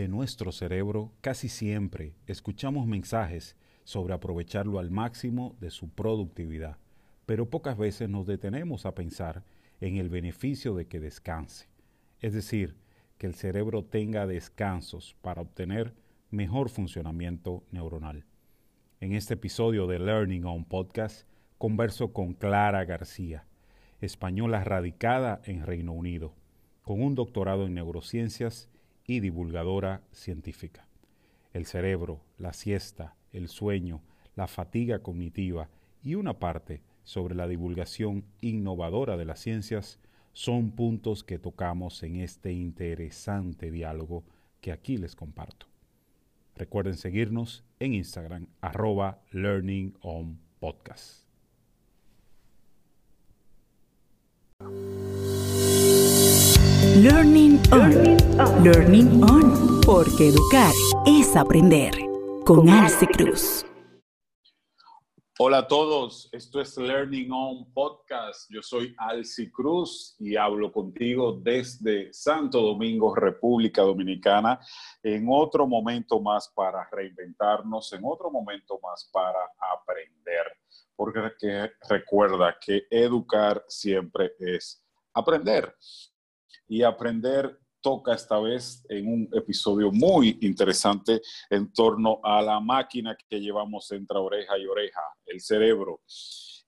de nuestro cerebro, casi siempre escuchamos mensajes sobre aprovecharlo al máximo de su productividad, pero pocas veces nos detenemos a pensar en el beneficio de que descanse, es decir, que el cerebro tenga descansos para obtener mejor funcionamiento neuronal. En este episodio de Learning On Podcast converso con Clara García, española radicada en Reino Unido, con un doctorado en neurociencias y divulgadora científica. El cerebro, la siesta, el sueño, la fatiga cognitiva y una parte sobre la divulgación innovadora de las ciencias son puntos que tocamos en este interesante diálogo que aquí les comparto. Recuerden seguirnos en Instagram, arroba Podcast. Learning On. Learning On. Porque educar es aprender. Con Alce Cruz. Hola a todos, esto es Learning On Podcast. Yo soy Alci Cruz y hablo contigo desde Santo Domingo, República Dominicana, en otro momento más para reinventarnos, en otro momento más para aprender. Porque recuerda que educar siempre es aprender y aprender toca esta vez en un episodio muy interesante en torno a la máquina que llevamos entre oreja y oreja, el cerebro.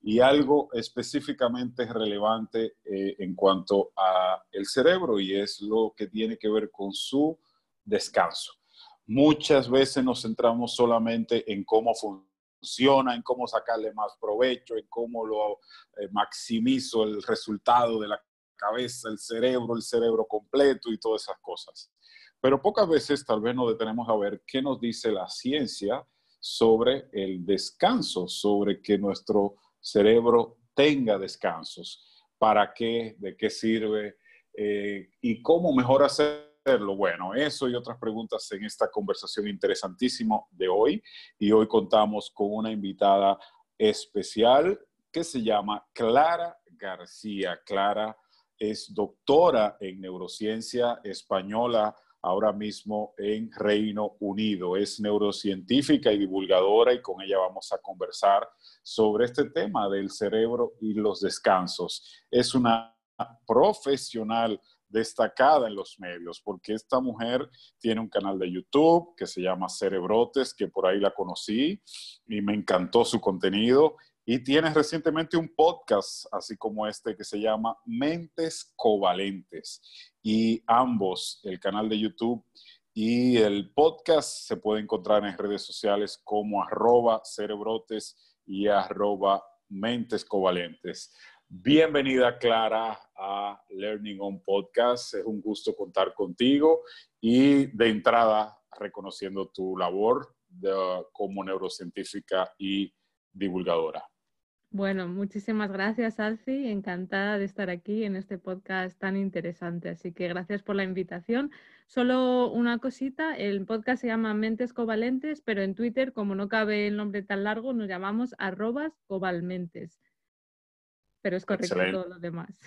Y algo específicamente relevante eh, en cuanto a el cerebro y es lo que tiene que ver con su descanso. Muchas veces nos centramos solamente en cómo funciona, en cómo sacarle más provecho, en cómo lo eh, maximizo el resultado de la cabeza, el cerebro, el cerebro completo y todas esas cosas. Pero pocas veces tal vez nos detenemos a ver qué nos dice la ciencia sobre el descanso, sobre que nuestro cerebro tenga descansos. ¿Para qué? ¿De qué sirve? Eh, ¿Y cómo mejor hacerlo? Bueno, eso y otras preguntas en esta conversación interesantísima de hoy. Y hoy contamos con una invitada especial que se llama Clara García. Clara es doctora en neurociencia española ahora mismo en Reino Unido. Es neurocientífica y divulgadora y con ella vamos a conversar sobre este tema del cerebro y los descansos. Es una profesional destacada en los medios, porque esta mujer tiene un canal de YouTube que se llama Cerebrotes, que por ahí la conocí y me encantó su contenido y tienes recientemente un podcast, así como este, que se llama Mentes Covalentes. Y ambos, el canal de YouTube y el podcast, se puede encontrar en redes sociales como arroba cerebrotes y arroba mentes covalentes. Bienvenida, Clara, a Learning on Podcast. Es un gusto contar contigo y de entrada reconociendo tu labor como neurocientífica y divulgadora. Bueno, muchísimas gracias, Alci. Encantada de estar aquí en este podcast tan interesante. Así que gracias por la invitación. Solo una cosita, el podcast se llama Mentes Covalentes, pero en Twitter, como no cabe el nombre tan largo, nos llamamos arrobas covalmentes. Pero es correcto todo lo demás.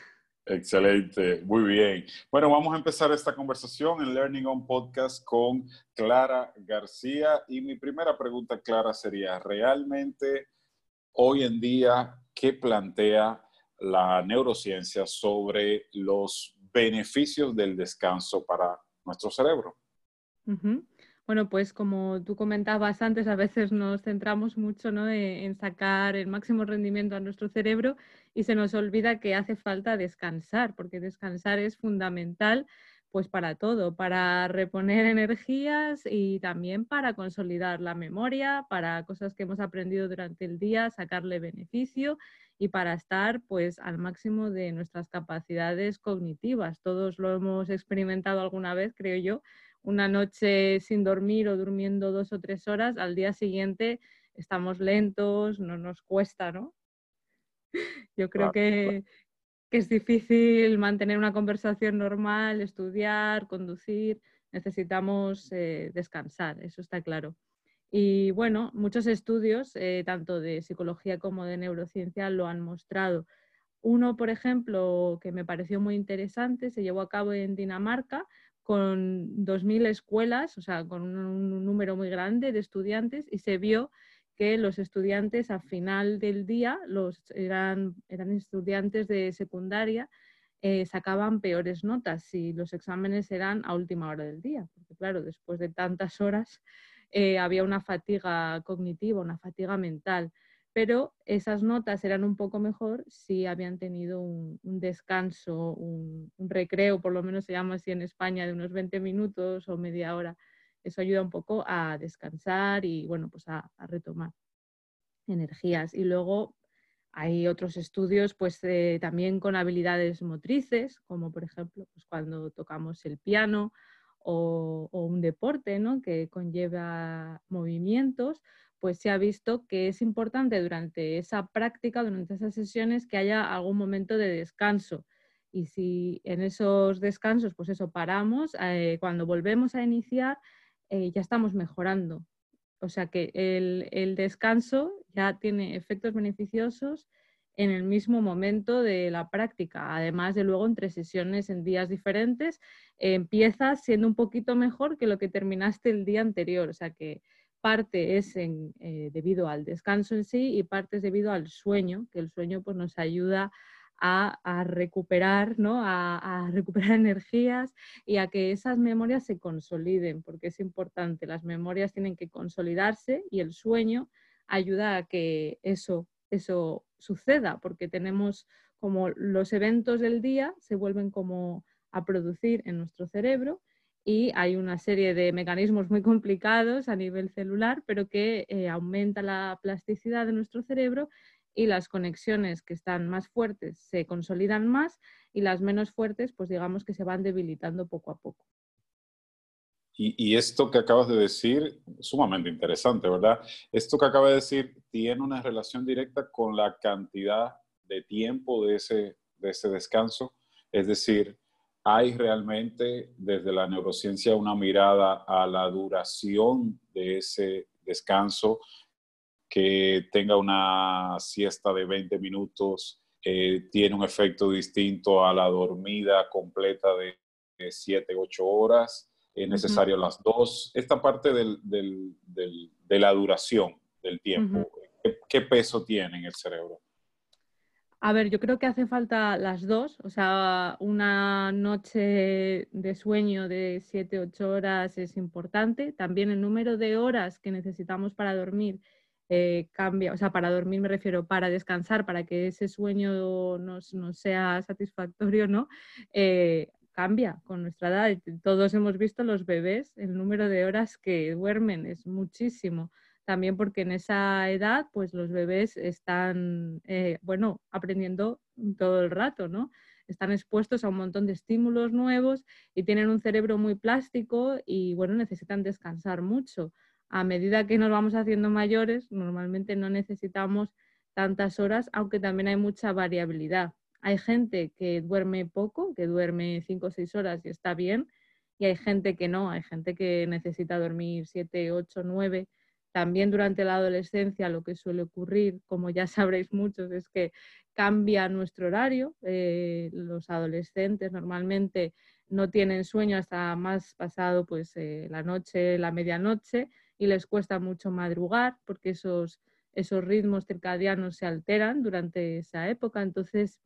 Excelente, muy bien. Bueno, vamos a empezar esta conversación en Learning on Podcast con Clara García. Y mi primera pregunta, Clara, sería, ¿realmente hoy en día, ¿qué plantea la neurociencia sobre los beneficios del descanso para nuestro cerebro? Bueno, pues como tú comentabas antes, a veces nos centramos mucho en sacar el máximo rendimiento a nuestro cerebro y se nos olvida que hace falta descansar, porque descansar es fundamental pues para todo, para reponer energías y también para consolidar la memoria, para cosas que hemos aprendido durante el día, sacarle beneficio y para estar pues al máximo de nuestras capacidades cognitivas. Todos lo hemos experimentado alguna vez, creo yo, una noche sin dormir o durmiendo dos o tres horas, al día siguiente estamos lentos, no nos cuesta, ¿no? Yo creo que, que es difícil mantener una conversación normal, estudiar, conducir, necesitamos eh, descansar, eso está claro. Y bueno, muchos estudios, eh, tanto de psicología como de neurociencia, lo han mostrado. Uno, por ejemplo, que me pareció muy interesante, se llevó a cabo en Dinamarca con 2.000 escuelas, o sea, con un, número muy grande de estudiantes y se vio que los estudiantes a final del día, los, eran, eran estudiantes de secundaria, eh, sacaban peores notas si los exámenes eran a última hora del día, porque claro, después de tantas horas eh, había una fatiga cognitiva, una fatiga mental pero esas notas eran un poco mejor si habían tenido un, descanso, un, recreo, por lo menos se llama así en España, de unos 20 minutos o media hora. Eso ayuda un poco a descansar y, bueno, pues a, retomar energías. Y luego hay otros estudios, pues eh, también con habilidades motrices, como por ejemplo, pues cuando tocamos el piano o, un deporte, ¿no? Que conlleva movimientos, pues se ha visto que es importante durante esa práctica, durante esas sesiones, que haya algún momento de descanso. Y si en esos descansos, pues eso, paramos, eh, cuando volvemos a iniciar, eh, ya estamos mejorando. O sea que el, descanso ya tiene efectos beneficiosos en el mismo momento de la práctica, además de luego entre sesiones en días diferentes, empiezas siendo un poquito mejor que lo que terminaste el día anterior. O sea que parte es eh, debido al descanso en sí y parte es debido al sueño, que el sueño pues, nos ayuda a, recuperar, ¿no? A, recuperar energías y a que esas memorias se consoliden, porque es importante, las memorias tienen que consolidarse y el sueño ayuda a que eso, eso suceda, porque tenemos como los eventos del día se vuelven como a producir en nuestro cerebro y hay una serie de mecanismos muy complicados a nivel celular, pero que eh, aumenta la plasticidad de nuestro cerebro y las conexiones que están más fuertes se consolidan más y las menos fuertes, pues digamos que se van debilitando poco a poco. Y, esto que acabas de decir, sumamente interesante, ¿verdad? Esto que acabas de decir tiene una relación directa con la cantidad de tiempo de ese, de ese descanso. Es decir, hay realmente desde la neurociencia una mirada a la duración de ese descanso, que tenga una siesta de 20 minutos, eh, tiene un efecto distinto a la dormida completa de 7, 8 horas, es necesario las dos. Esta parte de la duración del tiempo, ¿qué peso tiene en el cerebro? A ver, yo creo que hace falta las dos, o sea, una noche de sueño de 7, 8 horas es importante. También el número de horas que necesitamos para dormir eh, cambia, o sea, para dormir me refiero para descansar, para que ese sueño nos, sea satisfactorio, ¿no? Eh, cambia con nuestra edad. Todos hemos visto los bebés, el número de horas que duermen es muchísimo también porque en esa edad pues los bebés están, eh, bueno, aprendiendo todo el rato, ¿no? Están expuestos a un montón de estímulos nuevos y tienen un cerebro muy plástico y, bueno, necesitan descansar mucho. A medida que nos vamos haciendo mayores, normalmente no necesitamos tantas horas, aunque también hay mucha variabilidad. Hay gente que duerme poco, que duerme 5 o 6 horas y está bien, y hay gente que no, hay gente que necesita dormir 7, 8, 9 también durante la adolescencia lo que suele ocurrir, como ya sabréis muchos, es que cambia nuestro horario. Eh, los adolescentes normalmente no tienen sueño hasta más pasado pues, eh, la noche, la medianoche, y les cuesta mucho madrugar porque esos, esos ritmos circadianos se alteran durante esa época. Entonces,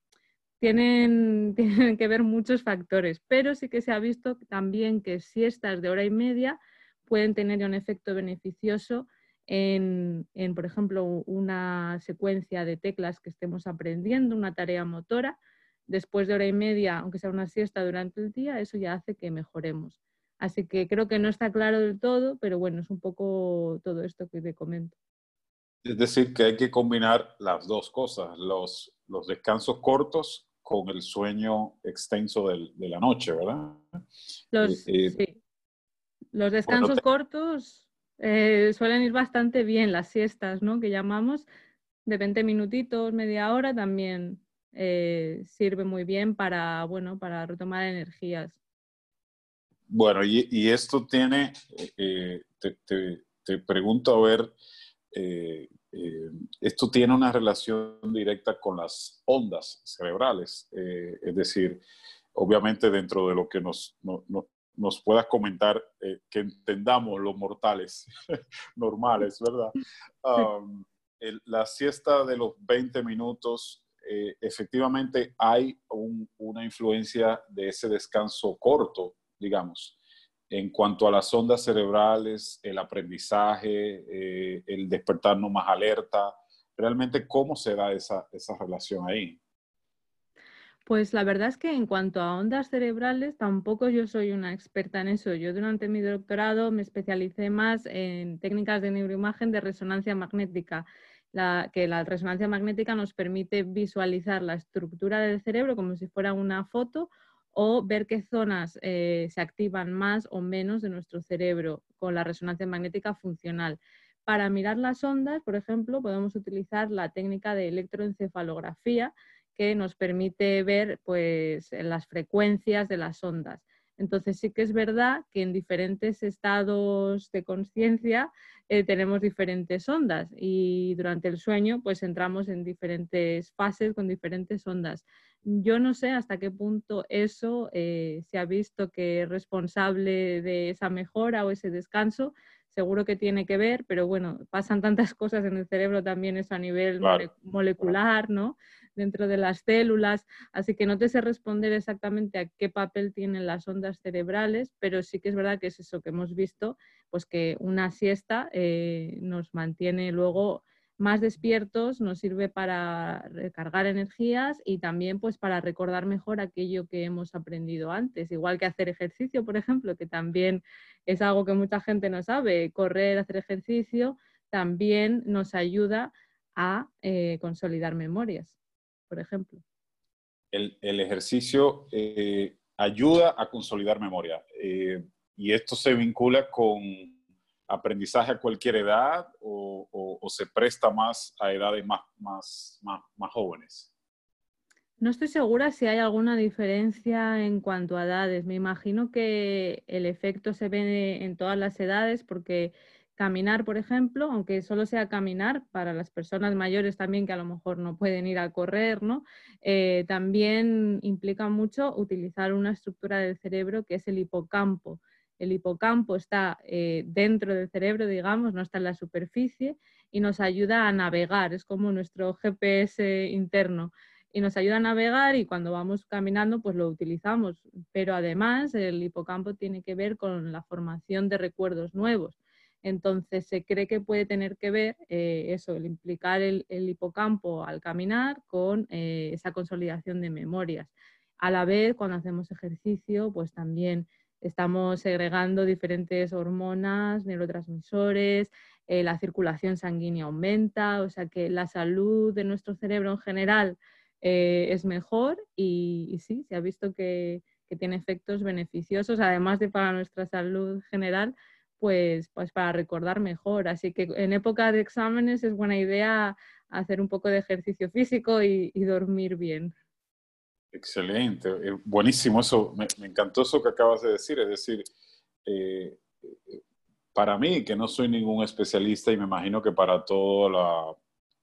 tienen, tienen que ver muchos factores, pero sí que se ha visto también que siestas de hora y media pueden tener un efecto beneficioso en, por ejemplo, una secuencia de teclas que estemos aprendiendo, una tarea motora, después de hora y media, aunque sea una siesta durante el día, eso ya hace que mejoremos. Así que creo que no está claro del todo, pero bueno, es un poco todo esto que te comento. Es decir, que hay que combinar las dos cosas, los, los descansos cortos con el sueño extenso de la noche, ¿verdad? Los, eh, eh, sí. los descansos cortos eh, suelen ir bastante bien las siestas, ¿no? Que llamamos de 20 minutitos, media hora, también eh, sirve muy bien para, bueno, para retomar energías. Bueno, y, esto tiene, eh, te, pregunto a ver, esto tiene una relación directa con las ondas cerebrales, es decir, obviamente dentro de lo que nos, nos puedas comentar, eh, que entendamos los mortales normales, ¿verdad? Um, la siesta de los 20 minutos, eh, efectivamente hay una influencia de ese descanso corto, digamos, en cuanto a las ondas cerebrales, el aprendizaje, eh, el despertarnos más alerta, realmente cómo se da esa, esa relación ahí. Pues la verdad es que en cuanto a ondas cerebrales, tampoco yo soy una experta en eso. Yo durante mi doctorado me especialicé más en técnicas de neuroimagen de resonancia magnética, que la resonancia magnética nos permite visualizar la estructura del cerebro como si fuera una foto o ver qué zonas eh, se activan más o menos de nuestro cerebro con la resonancia magnética funcional. Para mirar las ondas, por ejemplo, podemos utilizar la técnica de electroencefalografía, que nos permite ver pues, las frecuencias de las ondas. Entonces sí que es verdad que en diferentes estados de conciencia eh, tenemos diferentes ondas y durante el sueño pues entramos en diferentes fases con diferentes ondas. Yo no sé hasta qué punto eso eh, se ha visto que es responsable de esa mejora o ese descanso. Seguro que tiene que ver, pero bueno, pasan tantas cosas en el cerebro también eso a nivel molecular, ¿no? dentro de las células, así que no te sé responder exactamente a qué papel tienen las ondas cerebrales, pero sí que es verdad que es eso que hemos visto, pues que una siesta eh, nos mantiene luego más despiertos, nos sirve para recargar energías y también pues para recordar mejor aquello que hemos aprendido antes, igual que hacer ejercicio, por ejemplo, que también es algo que mucha gente no sabe, correr, hacer ejercicio, también nos ayuda a eh, consolidar memorias por ejemplo. El, ejercicio eh, ayuda a consolidar memoria eh, y esto se vincula con aprendizaje a cualquier edad o, se presta más a edades más, más, más, jóvenes. No estoy segura si hay alguna diferencia en cuanto a edades. Me imagino que el efecto se ve en todas las edades porque Caminar, por ejemplo, aunque solo sea caminar, para las personas mayores también que a lo mejor no pueden ir a correr, ¿no? Eh, también implica mucho utilizar una estructura del cerebro que es el hipocampo. El hipocampo está eh, dentro del cerebro, digamos, no está en la superficie y nos ayuda a navegar, es como nuestro GPS interno y nos ayuda a navegar y cuando vamos caminando pues lo utilizamos, pero además el hipocampo tiene que ver con la formación de recuerdos nuevos. Entonces se cree que puede tener que ver eh, eso, el implicar el, hipocampo al caminar con eh, esa consolidación de memorias. A la vez, cuando hacemos ejercicio, pues también estamos segregando diferentes hormonas, neurotransmisores, eh, la circulación sanguínea aumenta, o sea que la salud de nuestro cerebro en general es mejor y, sí, se ha visto que, que tiene efectos beneficiosos, además de para nuestra salud general, pues, pues para recordar mejor. Así que en época de exámenes es buena idea hacer un poco de ejercicio físico y, dormir bien. Excelente, eh, buenísimo eso, me, encantó eso que acabas de decir, es decir, eh, eh, para mí, que no soy ningún especialista y me imagino que para toda la,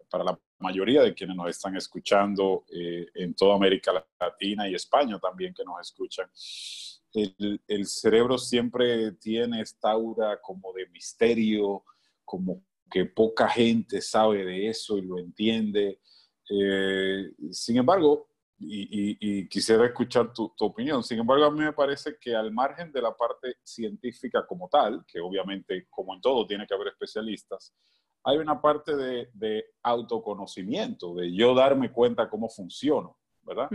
para la mayoría de quienes nos están escuchando en toda América Latina y España también que nos escuchan, el, cerebro siempre tiene esta aura como de misterio, como que poca gente sabe de eso y lo entiende. Eh, sin embargo, y, quisiera escuchar tu, opinión, sin embargo, a mí me parece que al margen de la parte científica como tal, que obviamente, como en todo, tiene que haber especialistas, hay una parte de, autoconocimiento, de yo darme cuenta cómo funciono, ¿verdad?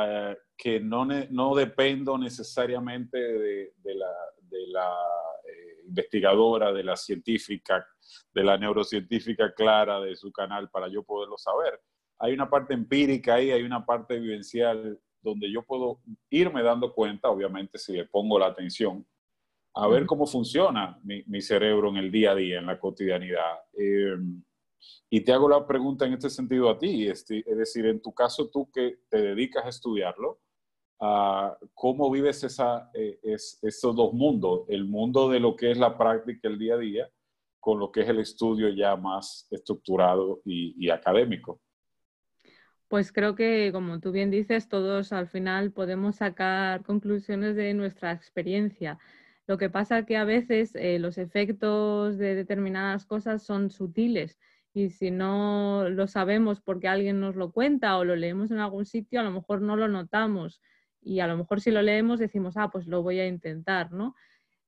Eh, que no, no, dependo necesariamente de, la, de la eh, investigadora, de la científica, de la neurocientífica clara de su canal para yo poderlo saber. Hay una parte empírica ahí, hay una parte vivencial donde yo puedo irme dando cuenta, obviamente si le pongo la atención, a ver cómo funciona mi, mi cerebro en el día a día, en la cotidianidad. Eh, y te hago la pregunta en este sentido a ti, este, es decir, en tu caso tú que te dedicas a estudiarlo, ah, ¿cómo vives esa, eh, esos dos mundos? El mundo de lo que es la práctica, el día a día, con lo que es el estudio ya más estructurado y, académico. Pues creo que, como tú bien dices, todos al final podemos sacar conclusiones de nuestra experiencia. Lo que pasa que a veces eh, los efectos de determinadas cosas son sutiles y si no lo sabemos porque alguien nos lo cuenta o lo leemos en algún sitio, a lo mejor no lo notamos y a lo mejor si lo leemos decimos, ah, pues lo voy a intentar, ¿no?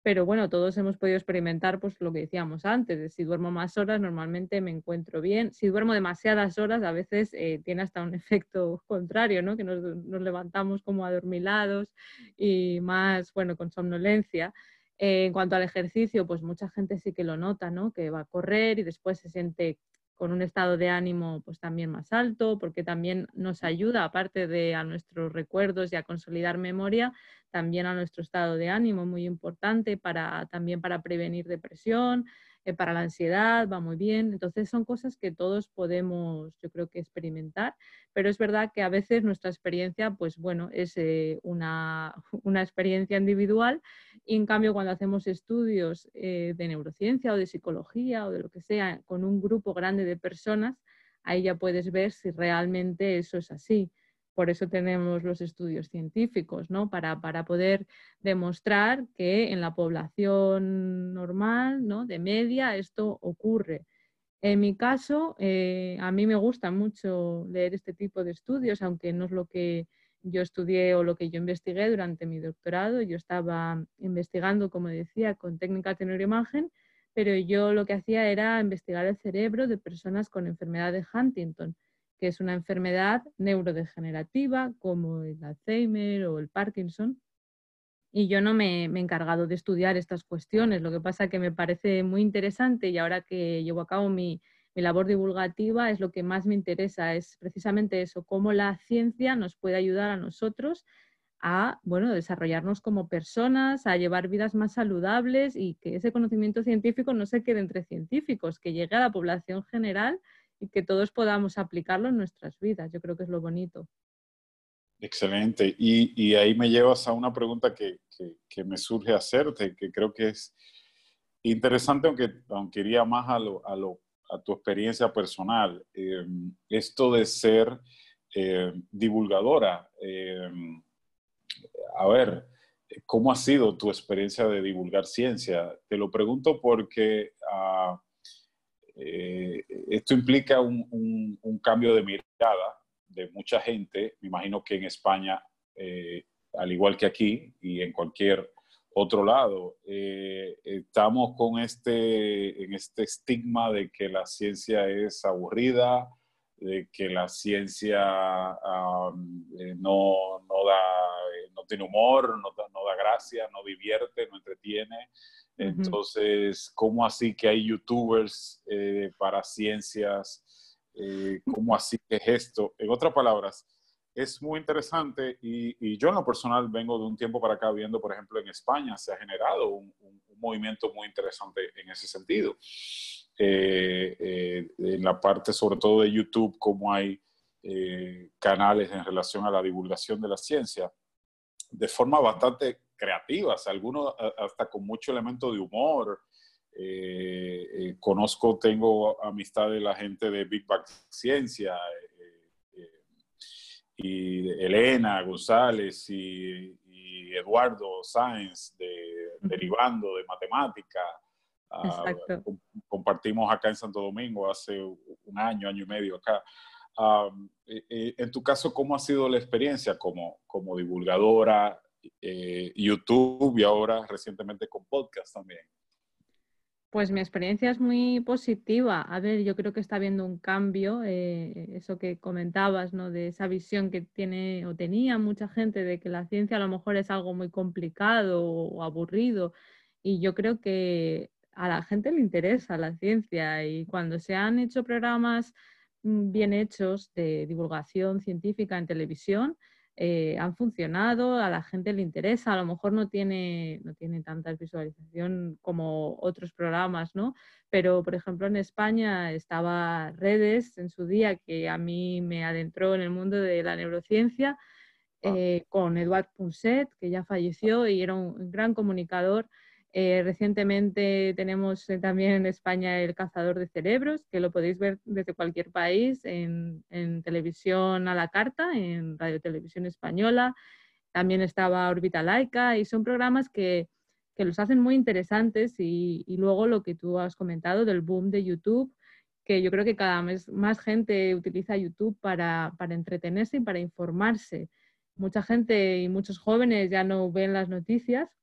Pero bueno, todos hemos podido experimentar pues lo que decíamos antes, si duermo más horas normalmente me encuentro bien, si duermo demasiadas horas a veces eh, tiene hasta un efecto contrario, ¿no? Que nos, nos, levantamos como adormilados y más, bueno, con somnolencia. Eh, en cuanto al ejercicio, pues mucha gente sí que lo nota, ¿no? Que va a correr y después se siente con un estado de ánimo pues también más alto, porque también nos ayuda, aparte de a nuestros recuerdos y a consolidar memoria, también a nuestro estado de ánimo, muy importante para, también para prevenir depresión, eh, para la ansiedad, va muy bien. Entonces son cosas que todos podemos, yo creo que experimentar, pero es verdad que a veces nuestra experiencia, pues bueno, es eh, una, una, experiencia individual y en cambio cuando hacemos estudios eh, de neurociencia o de psicología o de lo que sea con un grupo grande de personas, ahí ya puedes ver si realmente eso es así. Por eso tenemos los estudios científicos, ¿no? Para, para poder demostrar que en la población normal, ¿no? De media, esto ocurre. En mi caso, eh, a mí me gusta mucho leer este tipo de estudios, aunque no es lo que yo estudié o lo que yo investigué durante mi doctorado. Yo estaba investigando, como decía, con técnicas de neuroimagen, pero yo lo que hacía era investigar el cerebro de personas con enfermedad de Huntington que es una enfermedad neurodegenerativa como el Alzheimer o el Parkinson. Y yo no me, he encargado de estudiar estas cuestiones, lo que pasa que me parece muy interesante y ahora que llevo a cabo mi, labor divulgativa es lo que más me interesa, es precisamente eso, cómo la ciencia nos puede ayudar a nosotros a bueno, desarrollarnos como personas, a llevar vidas más saludables y que ese conocimiento científico no se quede entre científicos, que llegue a la población general y que todos podamos aplicarlo en nuestras vidas. Yo creo que es lo bonito. Excelente. Y, ahí me llevas a una pregunta que, me surge hacerte, que creo que es interesante, aunque, aunque iría más a, lo, a, tu experiencia personal. Eh, esto de ser eh, divulgadora. Eh, a ver, ¿cómo ha sido tu experiencia de divulgar ciencia? Te lo pregunto porque... Uh, eh, esto implica un, cambio de mirada de mucha gente, me imagino que en España, eh, al igual que aquí y en cualquier otro lado, eh, estamos con este, en este estigma de que la ciencia es aburrida, de que la ciencia no, no, da, tiene humor, no no da gracia, no divierte, no entretiene. Entonces, ¿cómo así que hay youtubers eh, para ciencias? Eh, ¿Cómo así que es esto? En otras palabras, es muy interesante y, yo en lo personal vengo de un tiempo para acá viendo, por ejemplo, en España se ha generado un, movimiento muy interesante en ese sentido. Eh, en la parte sobre todo de YouTube, cómo hay canales en relación a la divulgación de la ciencia de forma bastante creativas, algunos hasta con mucho elemento de humor. Eh, eh, conozco, tengo amistad de la gente de Big Bang Ciencia eh, y Elena González y, Eduardo Sáenz de, derivando de matemática. Ah, compartimos acá en Santo Domingo hace un año, año y medio acá. Ah, en tu caso, ¿cómo ha sido la experiencia como, como divulgadora? Eh, YouTube y ahora recientemente con podcast también. Pues mi experiencia es muy positiva. A ver, yo creo que está habiendo un cambio, eh, eso que comentabas, ¿no? De esa visión que tiene o tenía mucha gente de que la ciencia a lo mejor es algo muy complicado o aburrido. Y yo creo que a la gente le interesa la ciencia y cuando se han hecho programas bien hechos de divulgación científica en televisión, eh, han funcionado, a la gente le interesa, a lo mejor no tiene, no tiene tanta visualización como otros programas, ¿no? Pero, por ejemplo, en España estaba Redes en su día, que a mí me adentró en el mundo de la neurociencia, ah. eh, con Eduard Punset, que ya falleció y era un gran comunicador. Eh, recientemente tenemos eh, también en España el cazador de cerebros, que lo podéis ver desde cualquier país en, televisión a la carta, en Radio Televisión Española. También estaba Orbita Laica y son programas que, los hacen muy interesantes y, luego lo que tú has comentado del boom de YouTube, que yo creo que cada vez más gente utiliza YouTube para, para entretenerse y para informarse. Mucha gente y muchos jóvenes ya no ven las noticias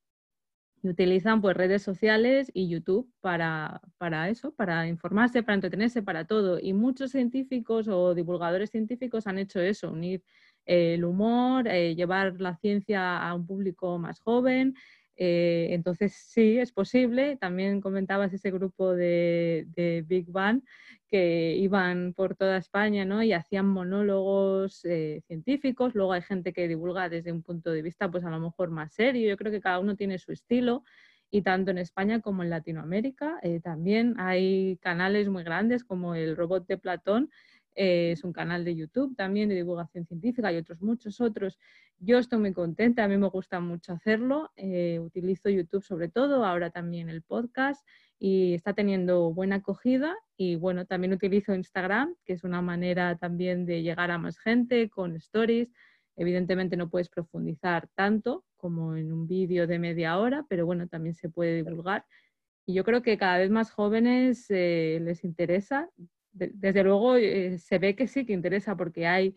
y utilizan pues redes sociales y YouTube para, para, eso, para informarse, para entretenerse, para todo. Y muchos científicos o divulgadores científicos han hecho eso, unir el humor, eh, llevar la ciencia a un público más joven. Eh, entonces sí, es posible. También comentabas ese grupo de, Big Bang que iban por toda España ¿no? y hacían monólogos eh, científicos. Luego hay gente que divulga desde un punto de vista pues a lo mejor más serio. Yo creo que cada uno tiene su estilo y tanto en España como en Latinoamérica también hay canales muy grandes como el Robot de Platón eh, es un canal de YouTube también de divulgación científica y otros muchos otros. Yo estoy muy contenta, a mí me gusta mucho hacerlo. Eh, utilizo YouTube sobre todo, ahora también el podcast y está teniendo buena acogida. Y bueno, también utilizo Instagram, que es una manera también de llegar a más gente con stories. Evidentemente no puedes profundizar tanto como en un vídeo de media hora, pero bueno, también se puede divulgar. Y yo creo que cada vez más jóvenes eh, les interesa desde luego eh, se ve que sí que interesa porque hay,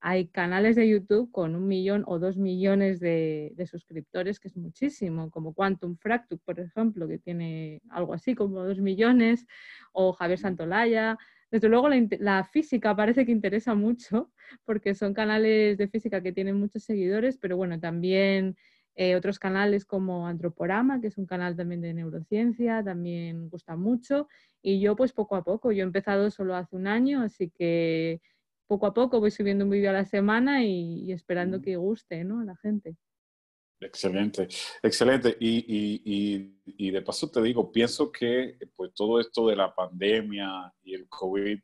hay canales de YouTube con un millón o dos millones de, suscriptores, que es muchísimo, como Quantum Fracture, por ejemplo, que tiene algo así como dos millones, o Javier Santolaya. Desde luego la, la, física parece que interesa mucho porque son canales de física que tienen muchos seguidores, pero bueno, también eh, otros canales como Antroporama, que es un canal también de neurociencia, también gusta mucho. Y yo pues poco a poco, yo he empezado solo hace un año, así que poco a poco voy subiendo un vídeo a la semana y, esperando que guste ¿no? a la gente. Excelente, excelente. Y, de paso te digo, pienso que pues todo esto de la pandemia y el COVID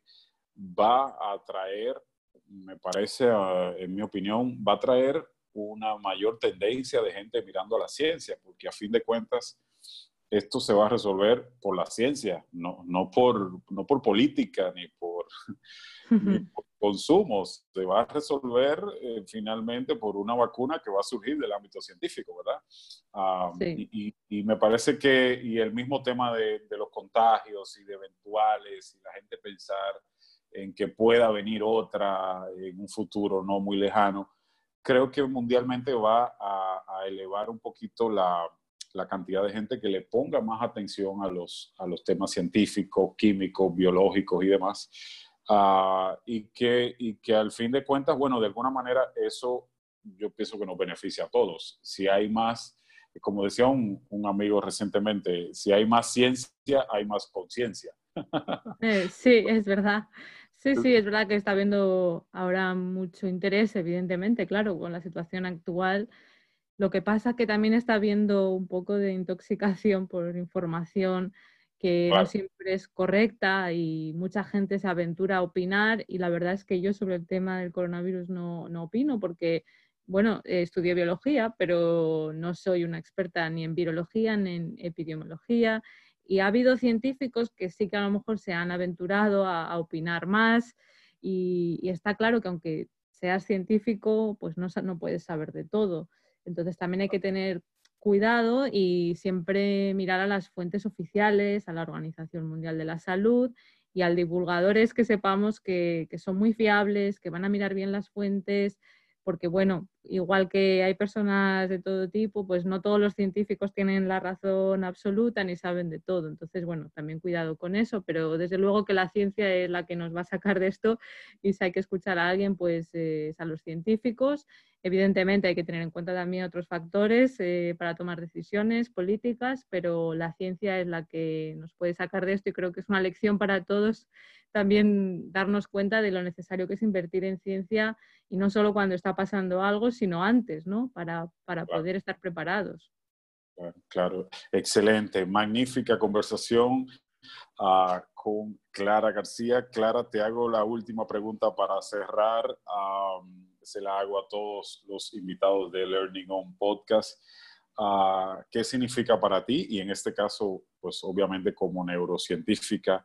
va a traer, me parece, en mi opinión, va a traer una mayor tendencia de gente mirando a la ciencia, porque a fin de cuentas esto se va a resolver por la ciencia, no, no, por, no por política ni por, consumos, se va a resolver eh, finalmente por una vacuna que va a surgir del ámbito científico, ¿verdad? Y, y, me parece que, y el mismo tema de, de los contagios y de eventuales, y la gente pensar en que pueda venir otra en un futuro no muy lejano, creo que mundialmente va a, elevar un poquito la, cantidad de gente que le ponga más atención a los, a los temas científicos, químicos, biológicos y demás. Ah, y, que, y que al fin de cuentas, bueno, de alguna manera eso yo pienso que nos beneficia a todos. Si hay más, como decía un, un amigo recientemente, si hay más ciencia, hay más conciencia. Eh, sí, es verdad. Sí, sí, es verdad que está habiendo ahora mucho interés, evidentemente, claro, con la situación actual. Lo que pasa es que también está habiendo un poco de intoxicación por información que no siempre es correcta y mucha gente se aventura a opinar y la verdad es que yo sobre el tema del coronavirus no, no opino porque, bueno, estudié biología, pero no soy una experta ni en virología ni en epidemiología y ha habido científicos que sí que a lo mejor se han aventurado a, opinar más y, está claro que aunque seas científico, pues no, no puedes saber de todo. Entonces también hay que tener cuidado y siempre mirar a las fuentes oficiales, a la Organización Mundial de la Salud y a divulgadores que sepamos que, que son muy fiables, que van a mirar bien las fuentes, porque bueno, igual que hay personas de todo tipo, pues no todos los científicos tienen la razón absoluta ni saben de todo. Entonces, bueno, también cuidado con eso, pero desde luego que la ciencia es la que nos va a sacar de esto y si hay que escuchar a alguien, pues eh, es a los científicos. Evidentemente hay que tener en cuenta también otros factores eh, para tomar decisiones políticas, pero la ciencia es la que nos puede sacar de esto y creo que es una lección para todos también darnos cuenta de lo necesario que es invertir en ciencia y no solo cuando está pasando algo, sino antes, ¿no? Para, poder estar preparados. Claro, excelente, magnífica conversación ah, con Clara García. Clara, te hago la última pregunta para cerrar. Se la hago a todos los invitados de Learning On Podcast. ah, qué significa para ti y en este caso, pues obviamente como neurocientífica,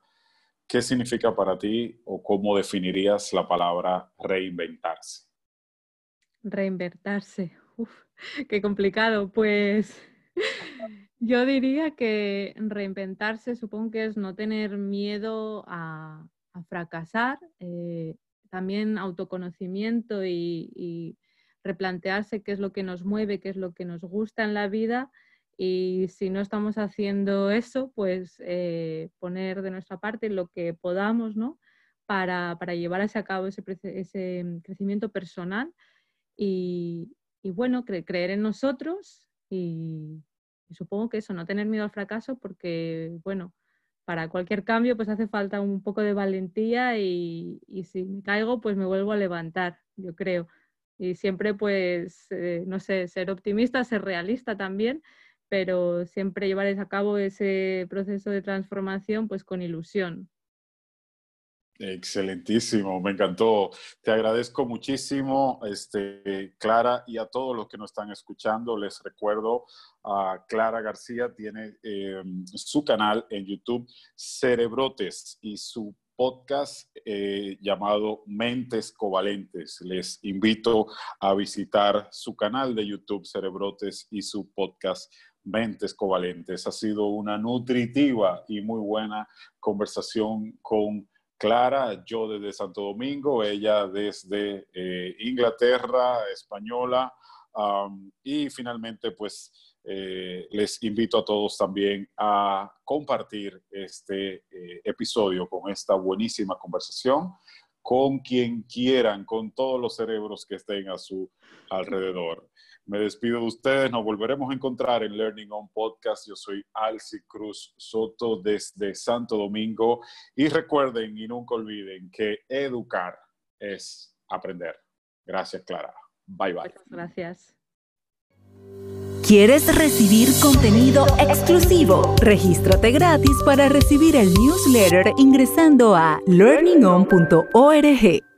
¿qué significa para ti o cómo definirías la palabra reinventarse? Reinventarse, Uf, qué complicado. Pues yo diría que reinventarse supongo que es no tener miedo a, fracasar, eh, también autoconocimiento y, replantearse qué es lo que nos mueve, qué es lo que nos gusta en la vida y si no estamos haciendo eso, pues eh, poner de nuestra parte lo que podamos, ¿no? Para, llevar a cabo ese, crecimiento personal y, bueno, creer en nosotros y, supongo que eso, no tener miedo al fracaso porque, bueno, para cualquier cambio pues hace falta un poco de valentía y, si me caigo pues me vuelvo a levantar, yo creo. Y siempre pues, eh, no sé, ser optimista, ser realista también, pero siempre llevar a cabo ese proceso de transformación pues con ilusión. Excelentísimo, me encantó. Te agradezco muchísimo, este, Clara, y a todos los que nos están escuchando. Les recuerdo, a Clara García tiene em, su canal en YouTube, Cerebrotes, y su podcast eh, llamado Mentes Covalentes. Les invito a visitar su canal de YouTube, Cerebrotes, y su podcast Mentes Covalentes. Ha sido una nutritiva y muy buena conversación con Clara, yo desde Santo Domingo, ella desde eh, Inglaterra, española. y finalmente, pues eh, les invito a todos también a compartir este eh, episodio con esta buenísima conversación con quien quieran, con todos los cerebros que estén a su alrededor. Me despido de ustedes, nos volveremos a encontrar en Learning On Podcast. Yo soy Alci Cruz Soto desde Santo Domingo y recuerden y nunca olviden que educar es aprender. Gracias, Clara. Bye bye. gracias. ¿Quieres recibir contenido exclusivo? Regístrate gratis para recibir el newsletter ingresando a learningon.org.